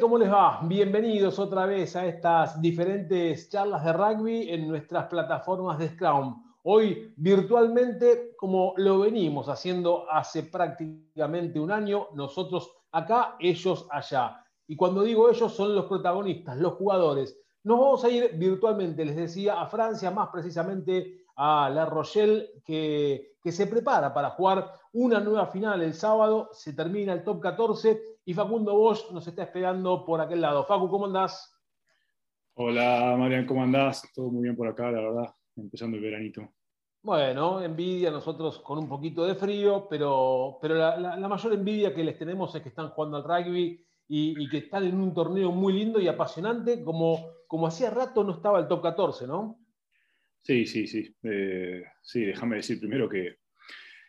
¿Cómo les va? Bienvenidos otra vez a estas diferentes charlas de rugby en nuestras plataformas de Scrum. Hoy virtualmente, como lo venimos haciendo hace prácticamente un año, nosotros acá, ellos allá. Y cuando digo ellos, son los protagonistas, los jugadores. Nos vamos a ir virtualmente, les decía, a Francia, más precisamente a La Rochelle, que, que se prepara para jugar una nueva final el sábado. Se termina el top 14 y Facundo Bosch nos está esperando por aquel lado. Facu, ¿cómo andás? Hola, Marian, ¿cómo andás? Todo muy bien por acá, la verdad, empezando el veranito. Bueno, envidia nosotros con un poquito de frío, pero, pero la, mayor envidia que les tenemos es que están jugando al rugby y, que están en un torneo muy lindo y apasionante, como, como hacía rato no estaba el top 14, ¿no? Sí, sí, sí. Eh, sí, déjame decir primero que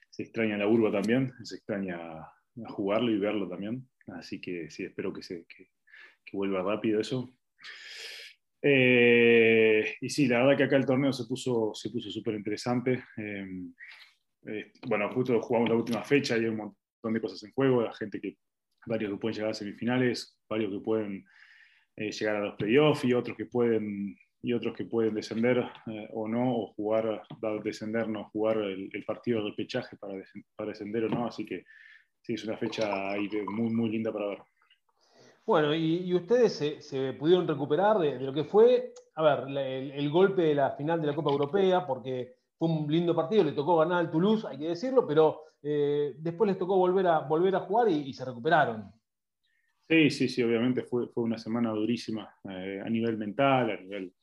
se extraña la urba también, se extraña jugarlo y verlo también. Así que sí, espero que, se, que, vuelva rápido eso. Eh, y sí, la verdad que acá el torneo se puso se puso súper interesante. Em, eh, bueno, justo jugamos la última fecha y hay un montón de cosas en juego. La gente que, varios que pueden llegar a semifinales, varios que pueden eh, llegar a los playoffs y otros que pueden y otros que pueden descender o no, o jugar, descender, no, jugar el, partido de pechaje para, para descender o no. Así que sí, es una fecha muy, muy linda para ver. Bueno, y, ustedes se, pudieron recuperar de, lo que fue, a ver, el, golpe de la final de la Copa Europea, porque fue un lindo partido, le tocó ganar al Toulouse, hay que decirlo, pero eh, después les tocó volver a, volver a jugar y, se recuperaron. Sí, sí, sí, obviamente fue, fue una semana durísima eh, a nivel mental, a nivel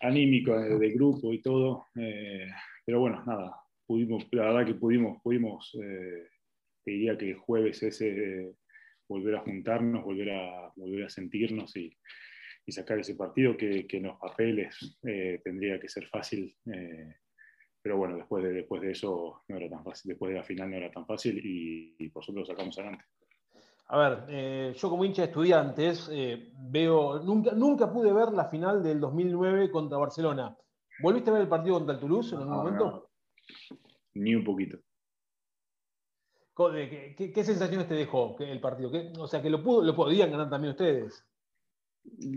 anímico eh, de grupo y todo. pero bueno, nada, pudimos, la verdad que pudimos, pudimos te diría que el jueves ese volver a juntarnos, volver a, volver a sentirnos y, sacar ese partido que, en los papeles eh, tendría que ser fácil. Eh, pero bueno, después de, después de eso no era tan fácil, después de la final no era tan fácil y, por supuesto lo sacamos adelante. A ver, eh, yo como hincha de estudiantes veo, nunca, nunca pude ver la final del 2009 contra Barcelona. ¿Volviste a ver el partido contra el Toulouse en algún momento? Ni un poquito. ¿Qué, sensaciones te dejó el partido? o sea, que lo, podían ganar también ustedes.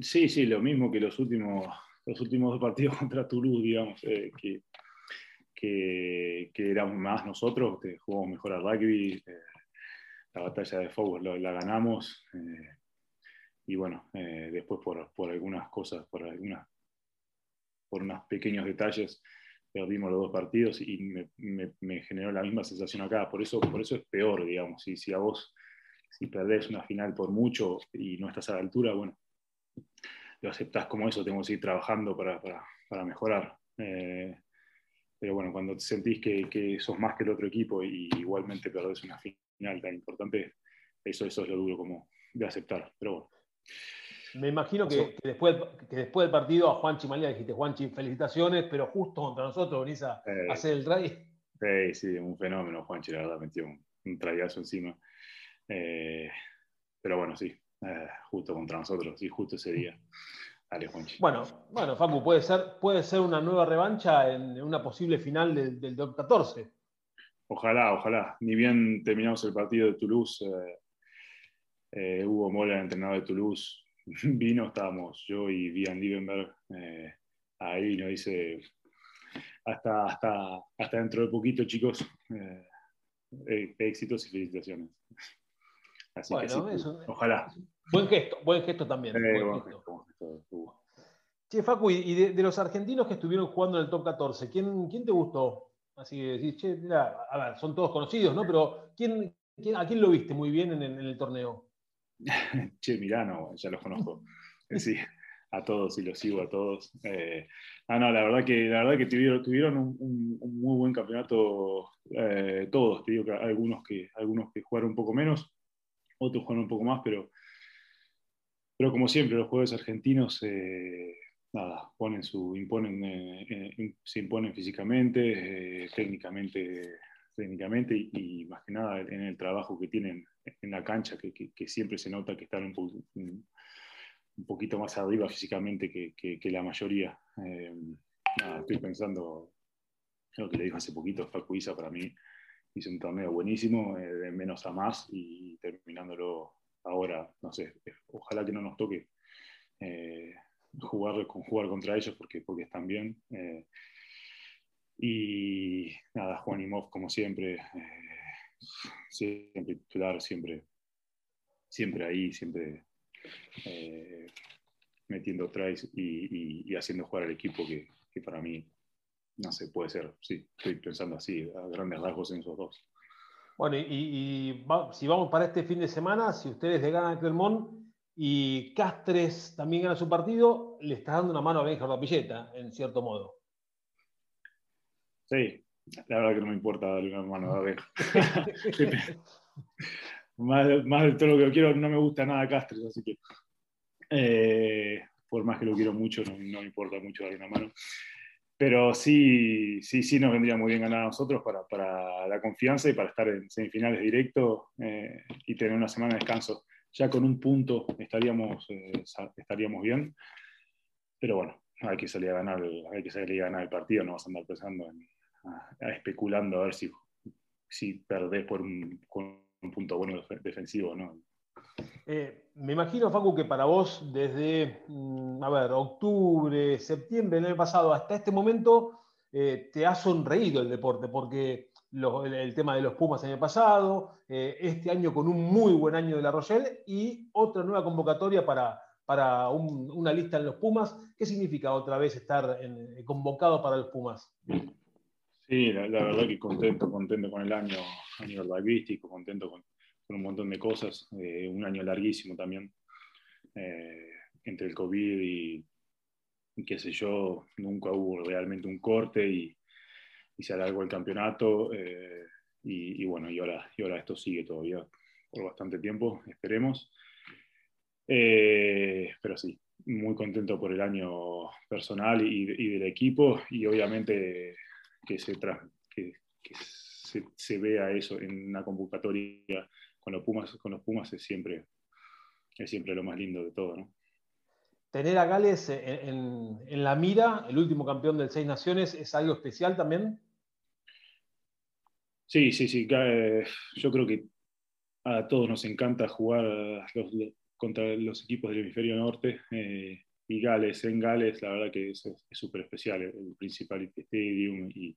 Sí, sí, lo mismo que los últimos, los últimos dos partidos contra Toulouse, digamos, eh, que, que, éramos más nosotros, jugamos mejor al rugby, eh, la batalla de fútbol la, ganamos, eh, y bueno, después por, por, algunas cosas, por, algunas, por unos pequeños detalles, perdimos los dos partidos y me, generó la misma sensación acá. Por eso, por eso es peor, digamos. Si, si a vos, si perdés una final por mucho y no estás a la altura, bueno, lo aceptás como eso, tengo que seguir trabajando para, para, para mejorar. Eh, pero bueno, cuando sentís que, que, sos más que el otro equipo y igualmente perdés una final tan importante, eso, eso es lo duro como de aceptar. Pero bueno. Me imagino que, después, que después del partido a Juanchi Malia dijiste, Juanchi, felicitaciones, pero justo contra nosotros venís a, eh, hacer el try. Sí, sí, un fenómeno, Juanchi, la verdad, metió un, un trayazo encima. Eh, pero bueno, sí, eh, justo contra nosotros, sí, justo ese día. Dale, Juanchi. Bueno, bueno, Facu, puede ser, puede ser una nueva revancha en una posible final del, del top 14. Ojalá, ojalá. Ni bien terminamos el partido de Toulouse, Hugo Mola, el entrenador de Toulouse, vino, estábamos yo y Dian Liebenberg eh, ahí, nos dice, hasta, hasta, hasta dentro de poquito, chicos, eh, eh, éxitos y felicitaciones. Así que sí, ojalá. Buen gesto, buen gesto también. Che, Facu, y de, los argentinos que estuvieron jugando en el top 14, ¿quién, quién te gustó? Así que decís, che, mira, a ver, son todos conocidos, ¿no? Pero ¿quién, ¿a quién lo viste muy bien en el torneo? che, Milano, ya los conozco. Sí, a todos y los sigo a todos. Eh, ah, no, la verdad que, la verdad que tuvieron, un, muy buen campeonato eh, todos. Te digo que algunos, que algunos que jugaron un poco menos, otros jugaron un poco más, pero, pero como siempre, los jugadores argentinos eh, nada, ponen su, imponen, se imponen físicamente, técnicamente técnicamente y, más que nada en el trabajo que tienen en la cancha, que, siempre se nota que están un, poquito más arriba físicamente que, la mayoría. Eh, estoy pensando, lo que le dijo hace poquito, Facu Isa para mí hizo un torneo buenísimo, eh, de menos a más y terminándolo ahora, no sé, ojalá que no nos toque jugar, jugar contra ellos porque, porque están bien. y nada, Juan Imov, como siempre, siempre titular, siempre, siempre ahí, siempre metiendo tries y, haciendo jugar al equipo que, para mí, no sé, puede ser, sí, estoy pensando así, a grandes rasgos en esos dos. Bueno, y, si vamos para este fin de semana, si ustedes le ganan a Clermont y Castres también gana su partido, le estás dando una mano a Benja Rapilleta, en cierto modo. Sí, la verdad que no me importa darle una mano a Benja. más, más de todo lo que quiero, no me gusta nada Castres, así que eh, por más que lo quiero mucho, no, me importa mucho darle una mano. Pero sí, sí, sí nos vendría muy bien ganar a nosotros para, para la confianza y para estar en semifinales directos eh, y tener una semana de descanso. Ya con un punto estaríamos, eh, estaríamos bien. Pero bueno, hay que salir a ganar, hay que salir a ganar el partido, no vas a andar pensando en, especulando a ver si, si perdés por un, con un punto bueno defensivo, ¿no? Eh, me imagino, Facu, que para vos desde, mm, a ver, octubre, septiembre del año pasado hasta este momento eh, te ha sonreído el deporte, porque el, tema de los Pumas el año pasado, eh, este año con un muy buen año de la Rochelle y otra nueva convocatoria para, para una lista en los Pumas. ¿Qué significa otra vez estar convocado para los Pumas? Sí, la, verdad que contento, contento con el año a nivel contento con, un montón de cosas, eh, un año larguísimo también, eh, entre el COVID y, qué sé yo, nunca hubo realmente un corte y, se alargó el campeonato eh, y, bueno, y ahora, y ahora esto sigue todavía por bastante tiempo, esperemos. pero sí, muy contento por el año personal y, del equipo y obviamente que se, que, que se, se, vea eso en una convocatoria con los Pumas, con los Pumas es siempre, es siempre lo más lindo de todo, ¿no? Tener a Gales en, la mira, el último campeón del Seis Naciones, ¿es algo especial también? Sí, sí, sí. Yo creo que a todos nos encanta jugar contra los equipos del hemisferio norte. Eh, y Gales, en Gales, la verdad que es súper especial el, principal stadium y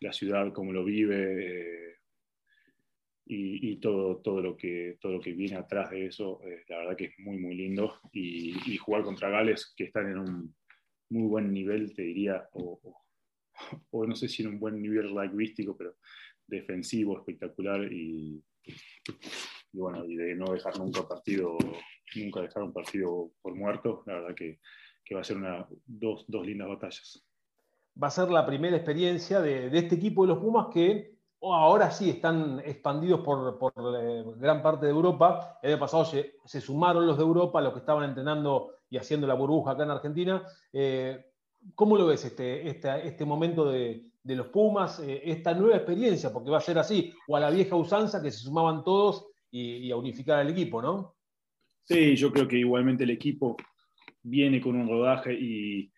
la ciudad, como lo vive. Eh, y, todo, todo, lo que, todo lo que viene atrás de eso, eh, la verdad que es muy, muy lindo. Y, jugar contra Gales, que están en un muy buen nivel, te diría, o, o, no sé si en un buen nivel rugbyístico, pero defensivo, espectacular. Y, y, bueno, y de no dejar nunca partido, nunca dejar un partido por muerto, la verdad que, que va a ser una, dos, dos lindas batallas. Va a ser la primera experiencia de, de este equipo de los Pumas que ahora sí están expandidos por, eh, gran parte de Europa. El año pasado se, sumaron los de Europa, los que estaban entrenando y haciendo la burbuja acá en Argentina. Eh, ¿Cómo lo ves este, este, momento de, los Pumas, eh, esta nueva experiencia? Porque va a ser así, o a la vieja usanza que se sumaban todos y, a unificar al equipo, ¿no? Sí, yo creo que igualmente el equipo viene con un rodaje y,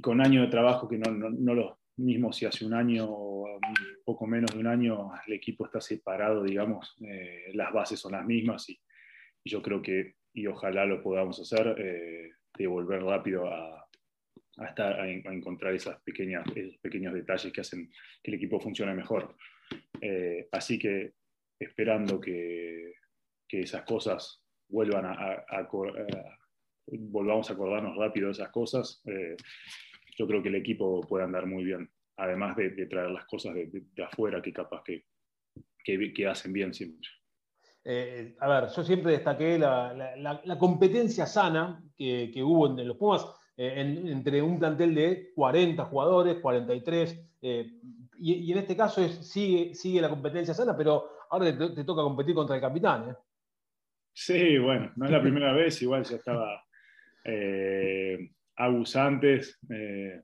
con años de trabajo que no, no, lo, mismo si hace un año o poco menos de un año el equipo está separado, digamos, eh, las bases son las mismas y, yo creo que, y ojalá lo podamos hacer, eh, de volver rápido a, estar, a, encontrar esas pequeñas, esos pequeños detalles que hacen que el equipo funcione mejor. Eh, así que esperando que, que, esas cosas vuelvan a, volvamos a acordarnos rápido de esas cosas yo creo que el equipo puede andar muy bien, además de, traer las cosas de, afuera que capaz que, que, hacen bien siempre. Eh, a ver, yo siempre destaqué la, competencia sana que, hubo en, los Pumas eh, entre un plantel de 40 jugadores, 43, eh, y, en este caso sigue, sigue la competencia sana, pero ahora te, toca competir contra el capitán. Sí, bueno, no es la primera vez, igual ya estaba abusantes. Eh,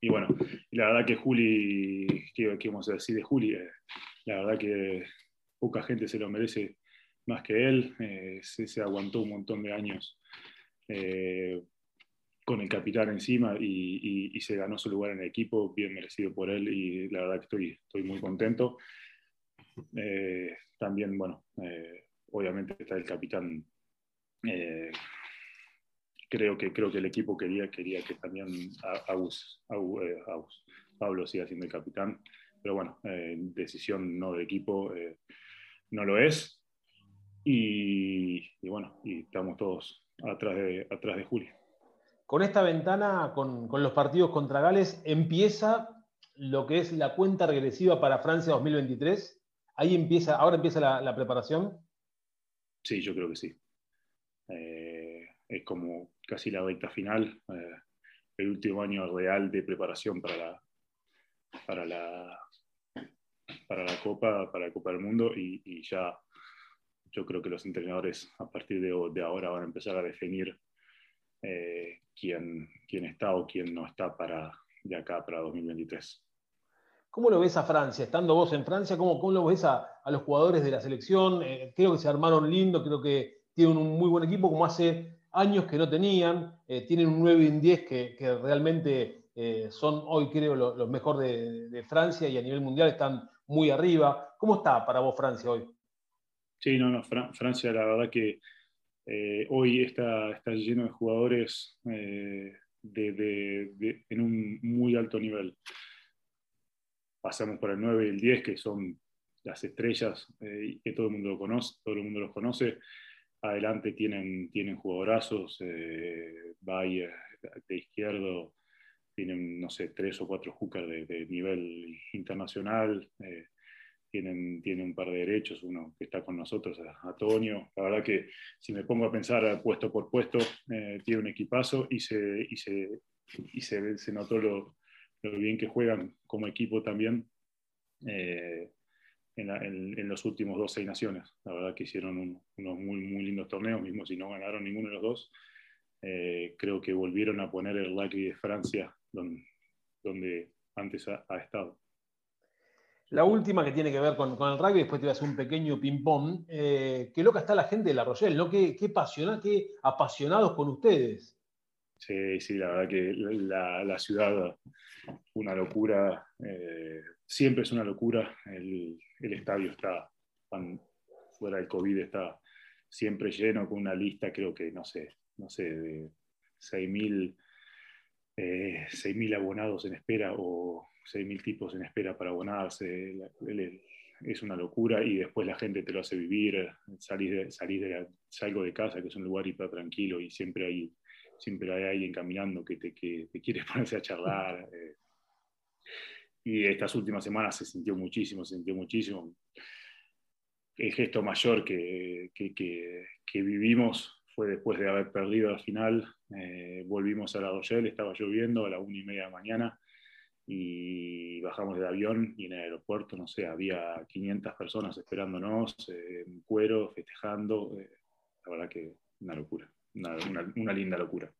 y bueno, la verdad que Juli, ¿qué, vamos a decir de Juli? Eh, la verdad que poca gente se lo merece más que él. Eh, se, aguantó un montón de años con el capitán encima y, se ganó su lugar en el equipo, bien merecido por él y la verdad que estoy, estoy muy contento. También, bueno, obviamente está el capitán. creo, que, creo que el equipo quería, quería que también Pablo siga siendo el capitán, pero bueno, decisión no del equipo no lo es. Y, bueno, y estamos todos atrás de, atrás de Julio. Con esta ventana, con, los partidos contra Gales, empieza lo que es la cuenta regresiva para Francia 2023. Ahí empieza, ahora empieza la, preparación. Sí, yo creo que sí. Eh, es como casi la recta final, eh, el último año real de preparación para la, para la, para la Copa, para la Copa del Mundo y, ya yo creo que los entrenadores a partir de, ahora van a empezar a definir eh, quién, quién está o quién no está para de acá para 2023. ¿Cómo lo ves a Francia? Estando vos en Francia, ¿cómo, cómo lo ves a, los jugadores de la selección? Eh, creo que se armaron lindo, creo que tienen un muy buen equipo, como hace años que no tenían. Eh, tienen un 9 y un 10 que, que realmente son hoy, creo, los, mejores de, de, Francia y a nivel mundial están muy arriba. ¿Cómo está para vos Francia hoy? Sí, no, no, Francia la verdad que eh, hoy está, está lleno de jugadores eh, de, en un muy alto nivel. Pasamos por el 9 y el 10, que son las estrellas eh, que todo el mundo lo conoce, todo el mundo los conoce. Adelante tienen, tienen jugadorazos, Bayer de izquierdo, tienen, no sé, tres o cuatro hookers de, nivel internacional, eh, tienen, tienen un par de derechos, uno que está con nosotros, Antonio. La verdad que si me pongo a pensar puesto por puesto, eh, tiene un equipazo y se, y se, y se, se notó lo, lo, bien que juegan como equipo también. Eh, en, en, los últimos dos seis naciones. La verdad que hicieron unos muy, lindos torneos, mismo si no ganaron ninguno de los dos. creo que volvieron a poner el rugby de Francia donde, antes ha, estado. La última que tiene que ver con, el rugby, después te voy a hacer un pequeño ping-pong. Eh, qué loca está la gente de La Rochelle, qué apasionados con ustedes. Sí, sí, la verdad que la, la ciudad, una locura. Eh, siempre es una locura. El, el estadio está, fuera del COVID, está siempre lleno con una lista, creo que, no sé, no sé, de 6.000 eh, 6.000 abonados en espera o 6.000 tipos en espera para abonarse. Es una locura y después la gente te lo hace vivir. Salís de, salgo de casa, que es un lugar hiper tranquilo y siempre hay, siempre hay alguien caminando que te, que te quiere ponerse a charlar. Eh. Y estas últimas semanas se sintió muchísimo, se sintió muchísimo. El gesto mayor que, que, que vivimos fue después de haber perdido la final. Eh, volvimos a La Rochelle, estaba lloviendo a la una y media de la mañana y bajamos del avión y en el aeropuerto, no sé, había 500 personas esperándonos, eh, en cuero, festejando. Eh, la verdad que una locura, una, linda locura.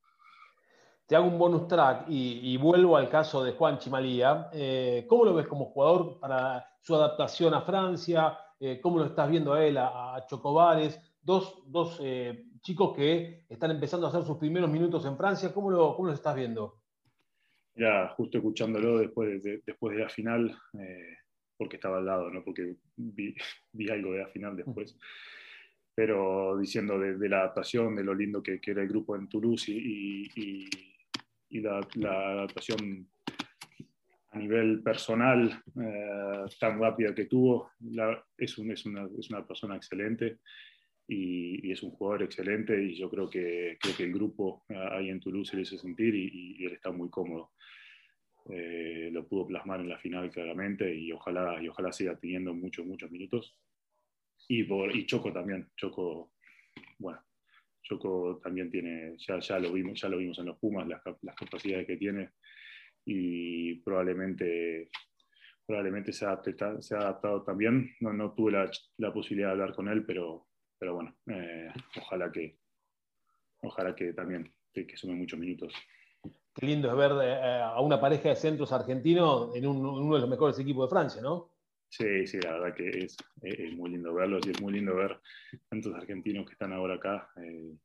Te hago un bonus track y, vuelvo al caso de Juan Chimalía. ¿Cómo lo ves como jugador para su adaptación a Francia? ¿Cómo lo estás viendo a él, a, a Chocobares? Dos, dos chicos que están empezando a hacer sus primeros minutos en Francia. ¿Cómo lo, cómo estás viendo? Ya, justo escuchándolo después de, después de la final, eh, porque estaba al lado, ¿no? porque vi, algo de la final después, pero diciendo de, la adaptación, de lo lindo que, era el grupo en Toulouse y, y, la, adaptación a nivel personal eh, tan rápida que tuvo, es, un, es, una, es una persona excelente y, es un jugador excelente y yo creo que, creo que el grupo ahí en Toulouse se le hizo sentir y, él está muy cómodo. Eh, lo pudo plasmar en la final claramente y ojalá, y ojalá siga teniendo muchos, muchos minutos. Y, por, y Choco también, Choco, bueno, Choco también tiene, ya, ya, lo, vimos, ya lo vimos en los Pumas, las, las capacidades que tiene y probablemente probablemente se, se ha adaptado también. No, no tuve la, la, posibilidad de hablar con él, pero, pero bueno, eh, ojalá que ojalá que también que, sume muchos minutos. Qué lindo es ver eh, a una pareja de centros argentinos en, uno de los mejores equipos de Francia, ¿no? Sí, sí, la verdad que es, muy lindo verlos y es muy lindo ver tantos argentinos que están ahora acá. Eh,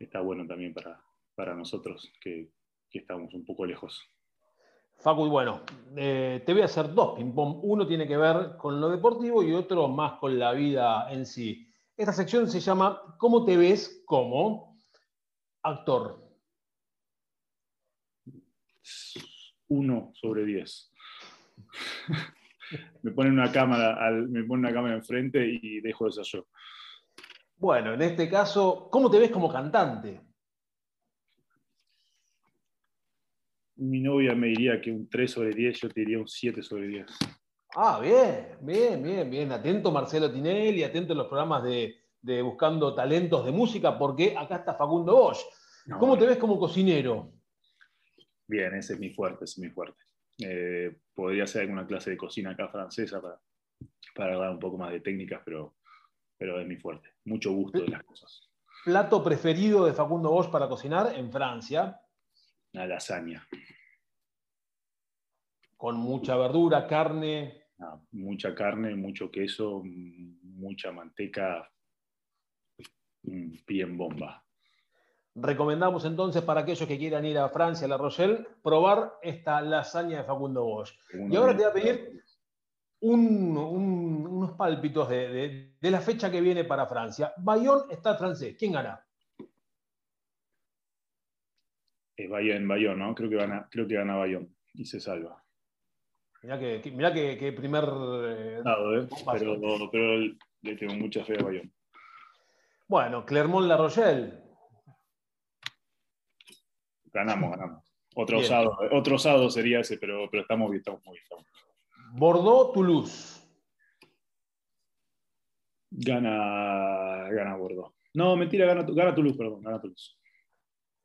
está bueno también para, para nosotros que, que estamos un poco lejos. Facu, bueno, te voy a hacer dos ping-pong. Uno tiene que ver con lo deportivo y otro más con la vida en sí. Esta sección se llama ¿Cómo te ves como actor? Uno sobre diez. me ponen una cámara, me ponen una cámara enfrente y dejo de ser yo. Bueno, en este caso, ¿cómo te ves como cantante? Mi novia me diría que un 3 sobre 10, yo te diría un 7 sobre 10. Ah, bien, bien, bien, bien. Atento Marcelo Tinelli, atento a los programas de, Buscando Talentos de Música, porque acá está Facundo Bosch. ¿Cómo te ves como cocinero? Bien, ese es mi fuerte, ese es mi fuerte. Eh, podría ser alguna clase de cocina acá francesa para, para dar un poco más de técnicas, pero, pero es mi fuerte. Mucho gusto de las cosas. ¿Plato preferido de Facundo Bosch para cocinar en Francia? Una lasaña. Con mucha verdura, carne. mucha carne, mucho queso, mucha manteca, bien bomba. Recomendamos entonces para aquellos que quieran ir a Francia, a La Rochelle, probar esta lasaña de Facundo Bosch. y ahora te voy a pedir unos pálpitos de, la fecha que viene para Francia. Bayón está francés. ¿Quién gana? Es Bayón, Bayón, ¿no? Creo que gana, creo que gana Bayón y se salva. Mirá que, que, primer. Eh, ¿eh? pero, pero, le tengo mucha fe a Bayón. Bueno, Clermont-La Rochelle. Ganamos, ganamos. Otro osado, otro osado sería ese, pero, pero estamos bien, estamos muy bien. Bordeaux-Toulouse. Gana, gana Bordeaux. No, mentira, gana, gana Toulouse, perdón, gana Toulouse.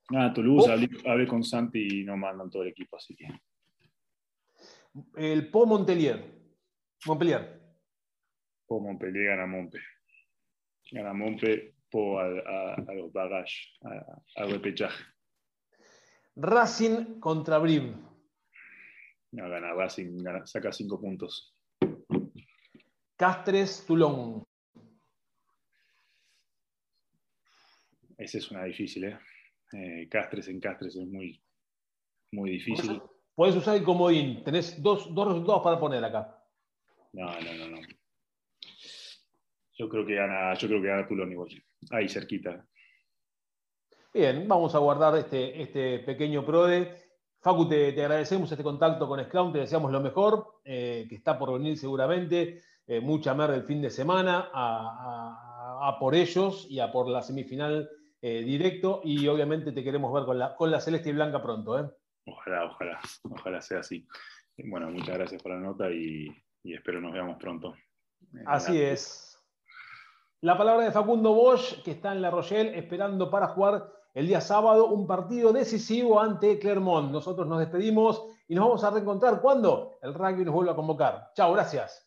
Gana Toulouse, hablé, con Santi y no mandan todo el equipo, así que. El Po Montpellier. Montpellier. Po Montpellier gana Monpe. Gana Monpe, Po a, a, los bagages, al repechaje. Racing contra Brive. No, gana Racing, saca cinco puntos. Castres, Toulon. Esa es una difícil, ¿eh? ¿eh? Castres en Castres es muy, muy difícil. Puedes usar el comodín. Tenés dos, dos resultados para poner acá. No, no, no, no. Yo creo que gana, yo creo que gana Toulon igual. Ahí cerquita. Bien, vamos a guardar este, este pequeño PRODE. Facu, te, agradecemos este contacto con Scrum, te deseamos lo mejor, eh, que está por venir seguramente. Eh, mucha mer del fin de semana a, por ellos y a por la semifinal eh, directo. Y obviamente te queremos ver con la, con la celeste y blanca pronto. Ojalá, ojalá, ojalá sea así. Bueno, muchas gracias por la nota y, y espero nos veamos pronto. Así es. La palabra de Facundo Bosch, que está en La Rochelle esperando para jugar el día sábado un partido decisivo ante Clermont. Nosotros nos despedimos y nos vamos a reencontrar cuando el rugby nos vuelva a convocar. Chao, gracias.